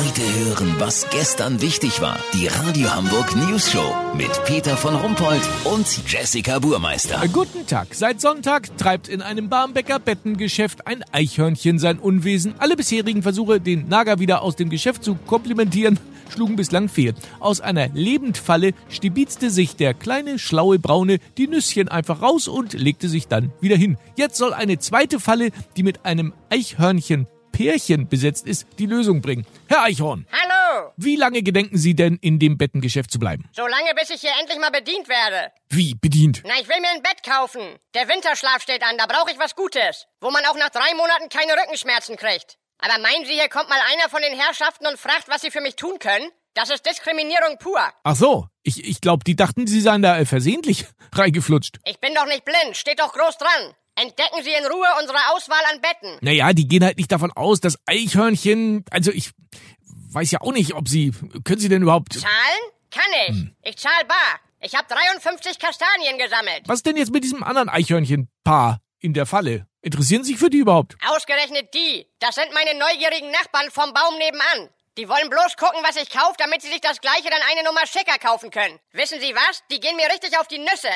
Heute hören, was gestern wichtig war. Die Radio Hamburg News Show mit Peter von Rumpold und Jessica Burmeister. Guten Tag. Seit Sonntag treibt in einem Barmbecker Bettengeschäft ein Eichhörnchen sein Unwesen. Alle bisherigen Versuche, den Nager wieder aus dem Geschäft zu komplimentieren, schlugen bislang fehl. Aus einer Lebendfalle stibizte sich der kleine, schlaue Braune die Nüsschen einfach raus und legte sich dann wieder hin. Jetzt soll eine zweite Falle, die mit einem Eichhörnchen Pärchen besetzt ist, die Lösung bringen. Herr Eichhorn, Hallo! wie lange gedenken Sie denn in dem Bettengeschäft zu bleiben? So lange, bis ich hier endlich mal bedient werde. Wie bedient? Na, ich will mir ein Bett kaufen. Der Winterschlaf steht an, da brauche ich was Gutes. Wo man auch nach drei Monaten keine Rückenschmerzen kriegt. Aber meinen Sie, hier kommt mal einer von den Herrschaften und fragt, was Sie für mich tun können? Das ist Diskriminierung pur. Ach so, ich, ich glaube, die dachten, Sie seien da versehentlich reingeflutscht. Ich bin doch nicht blind, steht doch groß dran. Entdecken Sie in Ruhe unsere Auswahl an Betten. Naja, die gehen halt nicht davon aus, dass Eichhörnchen, also ich weiß ja auch nicht, ob Sie, können Sie denn überhaupt, Zahlen? Kann ich. Ich zahl bar. Ich habe 53 Kastanien gesammelt. was denn jetzt mit diesem anderen Eichhörnchenpaar in der Falle? Interessieren Sie sich für die überhaupt? Ausgerechnet die. Das sind meine neugierigen Nachbarn vom Baum nebenan. Die wollen bloß gucken, was ich kaufe, damit sie sich das gleiche dann eine Nummer schicker kaufen können. Wissen Sie was? Die gehen mir richtig auf die Nüsse.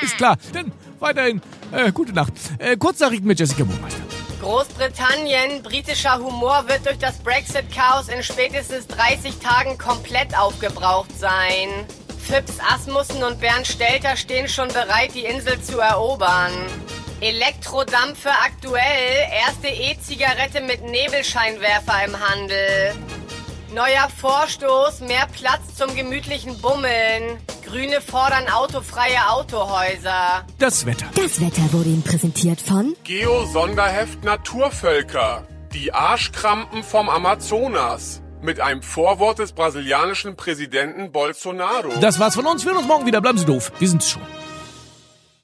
Ist klar, dann weiterhin, äh, gute Nacht. Äh, Kurznachrichten mit Jessica Buchmeister. Großbritannien, britischer Humor wird durch das Brexit-Chaos in spätestens 30 Tagen komplett aufgebraucht sein. Phipps Asmussen und Bernd Stelter stehen schon bereit, die Insel zu erobern. Elektrodampfe aktuell, erste E-Zigarette mit Nebelscheinwerfer im Handel. Neuer Vorstoß, mehr Platz zum gemütlichen Bummeln. Grüne fordern autofreie Autohäuser. Das Wetter. Das Wetter wurde Ihnen präsentiert von Geo-Sonderheft Naturvölker. Die Arschkrampen vom Amazonas. Mit einem Vorwort des brasilianischen Präsidenten Bolsonaro. Das war's von uns. Wir hören uns morgen wieder. Bleiben Sie doof. Wir sind's schon.